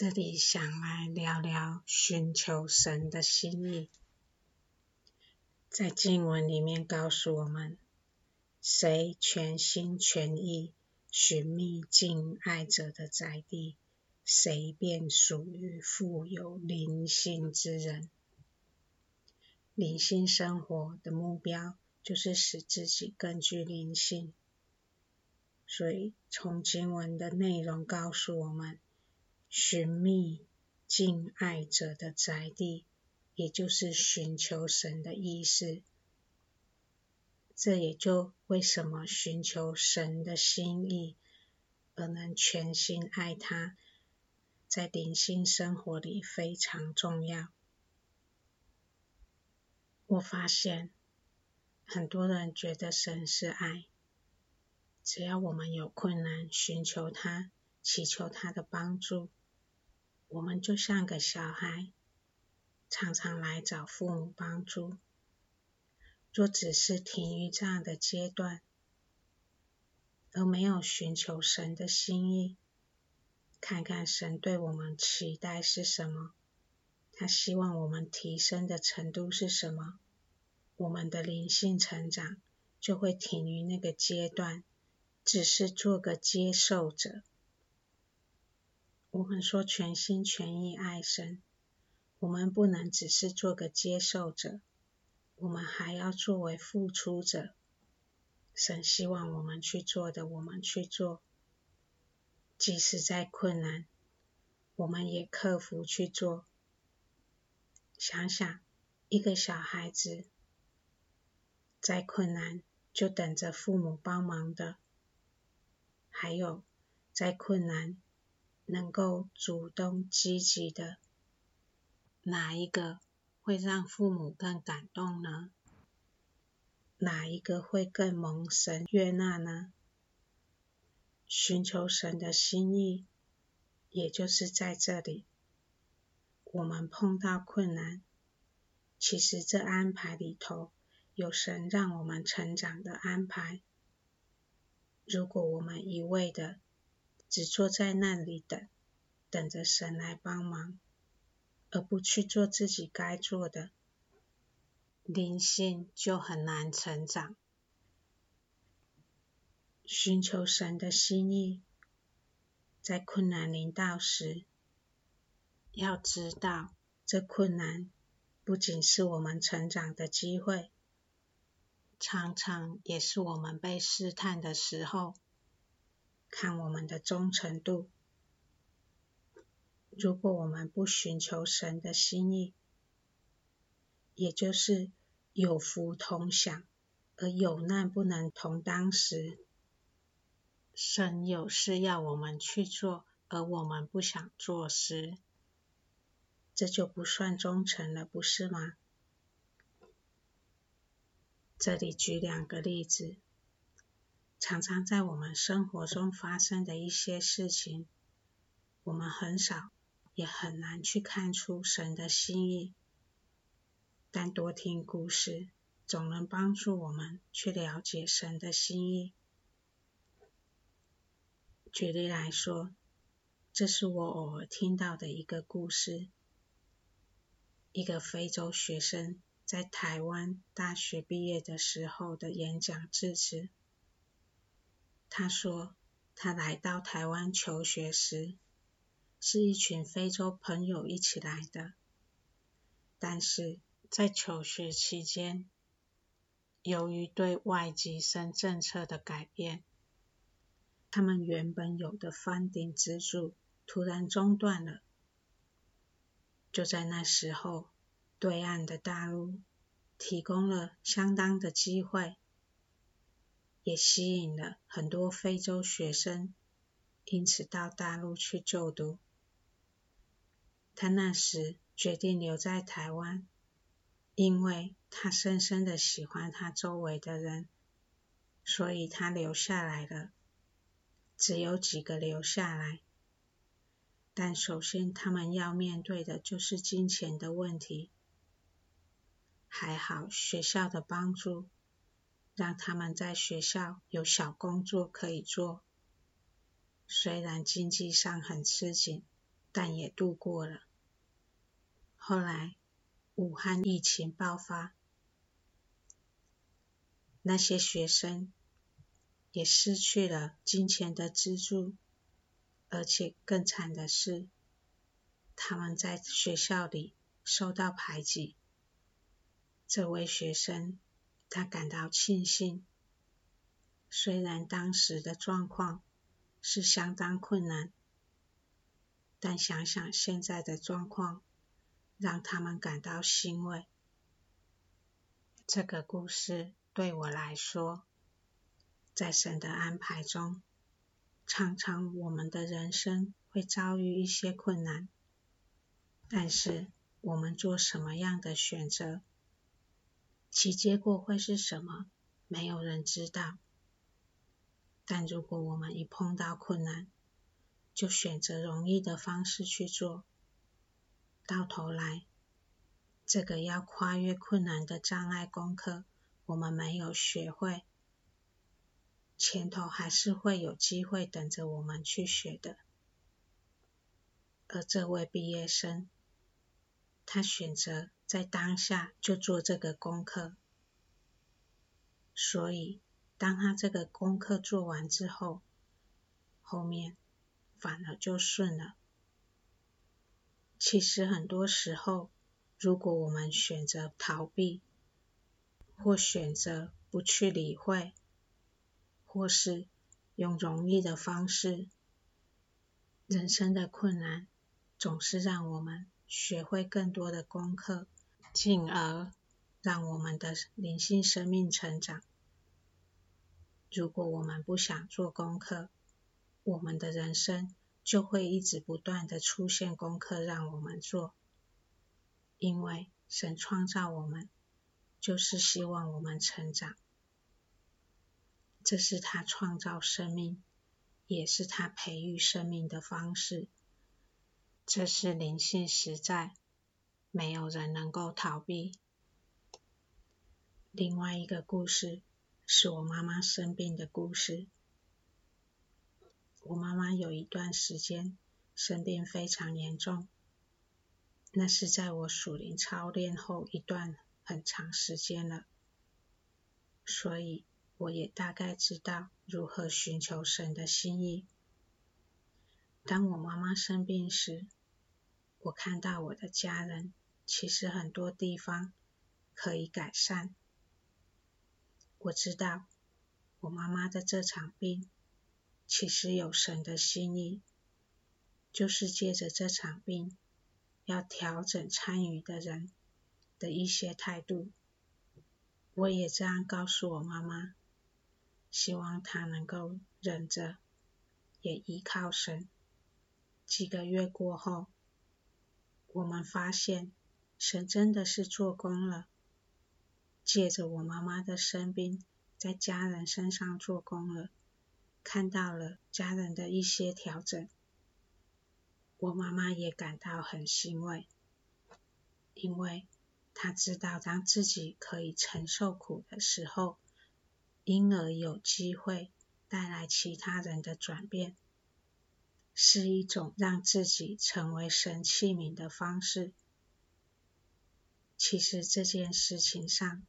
这里想来聊聊寻求神的心意。在经文里面告诉我们，谁全心全意寻觅敬爱者的宅地，谁便属于富有灵性之人。灵性生活的目标就是使自己更具灵性。所以，从经文的内容告诉我们。寻觅敬爱者的宅地，也就是寻求神的意思。这也就为什么寻求神的心意，而能全心爱他，在灵性生活里非常重要。我发现很多人觉得神是爱，只要我们有困难，寻求他，祈求他的帮助。我们就像个小孩，常常来找父母帮助。若只是停于这样的阶段，而没有寻求神的心意，看看神对我们期待是什么，他希望我们提升的程度是什么，我们的灵性成长就会停于那个阶段，只是做个接受者。我们说全心全意爱神，我们不能只是做个接受者，我们还要作为付出者。神希望我们去做的，我们去做；即使再困难，我们也克服去做。想想一个小孩子，再困难就等着父母帮忙的，还有再困难。能够主动积极的，哪一个会让父母更感动呢？哪一个会更蒙神悦纳呢？寻求神的心意，也就是在这里，我们碰到困难，其实这安排里头有神让我们成长的安排。如果我们一味的，只坐在那里等，等着神来帮忙，而不去做自己该做的，灵性就很难成长。寻求神的心意，在困难临到时，要知道这困难不仅是我们成长的机会，常常也是我们被试探的时候。看我们的忠诚度。如果我们不寻求神的心意，也就是有福同享，而有难不能同当时，神有事要我们去做，而我们不想做时，这就不算忠诚了，不是吗？这里举两个例子。常常在我们生活中发生的一些事情，我们很少也很难去看出神的心意，但多听故事总能帮助我们去了解神的心意。举例来说，这是我偶尔听到的一个故事：一个非洲学生在台湾大学毕业的时候的演讲致辞。他说，他来到台湾求学时，是一群非洲朋友一起来的。但是在求学期间，由于对外籍生政策的改变，他们原本有的 funding 资助突然中断了。就在那时候，对岸的大陆提供了相当的机会。也吸引了很多非洲学生，因此到大陆去就读。他那时决定留在台湾，因为他深深的喜欢他周围的人，所以他留下来了。只有几个留下来，但首先他们要面对的就是金钱的问题。还好学校的帮助。让他们在学校有小工作可以做，虽然经济上很吃紧，但也度过了。后来，武汉疫情爆发，那些学生也失去了金钱的资助，而且更惨的是，他们在学校里受到排挤。这位学生，他感到庆幸，虽然当时的状况是相当困难，但想想现在的状况，让他们感到欣慰。这个故事对我来说，在神的安排中，常常我们的人生会遭遇一些困难，但是我们做什么样的选择，其结果会是什么，没有人知道。但如果我们一碰到困难，就选择容易的方式去做。到头来，这个要跨越困难的障碍功课，我们没有学会，前头还是会有机会等着我们去学的。而这位毕业生，他选择在当下就做这个功课，所以当他这个功课做完之后，后面反而就顺了。其实很多时候，如果我们选择逃避，或选择不去理会，或是用容易的方式，人生的困难总是让我们学会更多的功课，进而让我们的灵性生命成长。如果我们不想做功课，我们的人生，就会一直不断的出现功课让我们做，因为神创造我们，就是希望我们成长，这是他创造生命，也是他培育生命的方式，这是灵性实在，没有人能够逃避。另外一个故事，是我妈妈生病的故事。我妈妈有一段时间生病非常严重，那是在我属灵操练后一段很长时间了，所以我也大概知道如何寻求神的心意。当我妈妈生病时，我看到我的家人其实很多地方可以改善。我知道我妈妈的这场病。其实有神的心意，就是借着这场病，要调整参与的人的一些态度。我也这样告诉我妈妈，希望她能够忍着，也依靠神。几个月过后，我们发现神真的是做工了，借着我妈妈的生病，在家人身上做工了。看到了家人的一些调整，我妈妈也感到很欣慰，因为她知道当自己可以承受苦的时候，因而有机会带来其他人的转变，是一种让自己成为神器皿的方式。其实这件事情上，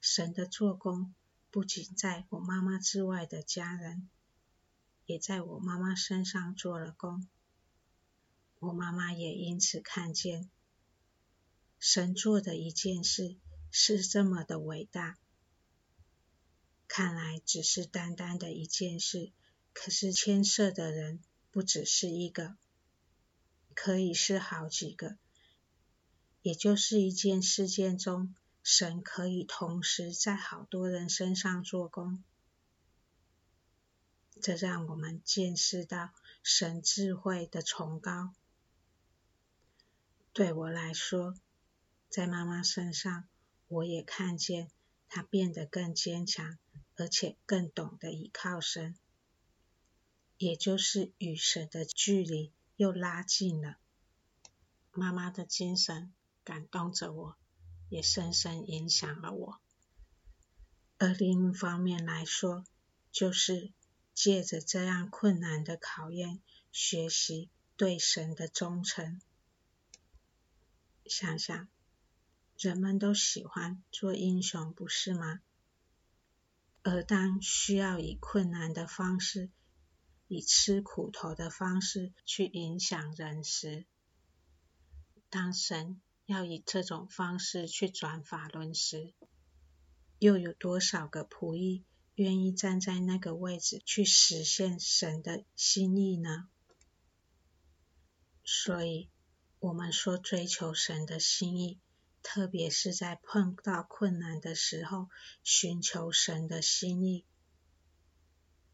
神的做工。不仅在我妈妈之外的家人，也在我妈妈身上做了工。我妈妈也因此看见，神做的一件事是这么的伟大。看来只是单单的一件事，可是牵涉的人不只是一个，可以是好几个，也就是一件事件中。神可以同时在好多人身上做工，这让我们见识到神智慧的崇高。对我来说，在妈妈身上，我也看见她变得更坚强，而且更懂得依靠神，也就是与神的距离又拉近了。妈妈的精神感动着我。也深深影响了我。而另一方面来说，就是借着这样困难的考验，学习对神的忠诚。想想，人们都喜欢做英雄，不是吗？而当需要以困难的方式，以吃苦头的方式去影响人时，当神要以这种方式去转法轮时，又有多少个仆役愿意站在那个位置去实现神的心意呢？所以，我们说追求神的心意，特别是在碰到困难的时候，寻求神的心意，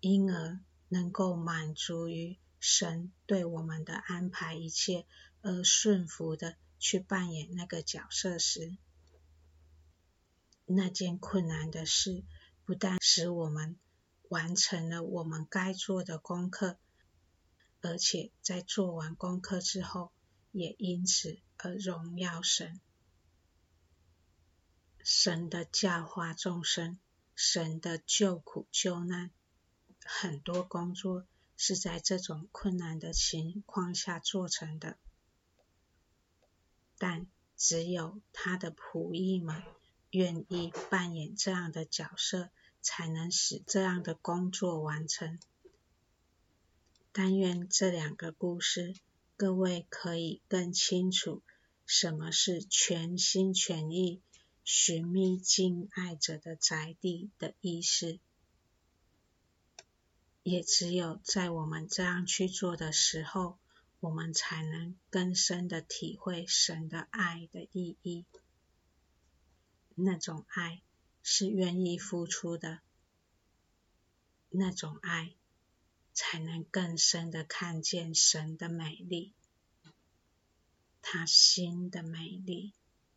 因而能够满足于神对我们的安排一切，而顺服的去扮演那个角色时，那件困难的事，不但使我们完成了我们该做的功课，而且在做完功课之后，也因此而荣耀神。神的教化众生，神的救苦救难，很多工作是在这种困难的情况下做成的，但只有他的仆役们。愿意扮演这样的角色，才能使这样的工作完成。但愿这两个故事，各位可以更清楚什么是全心全意寻觅敬爱者的宅地的意思。也只有在我们这样去做的时候，我们才能更深的体会神的爱的意义。那种爱是愿意付出的，那种爱才能更深的看见神的美丽，他心的美丽。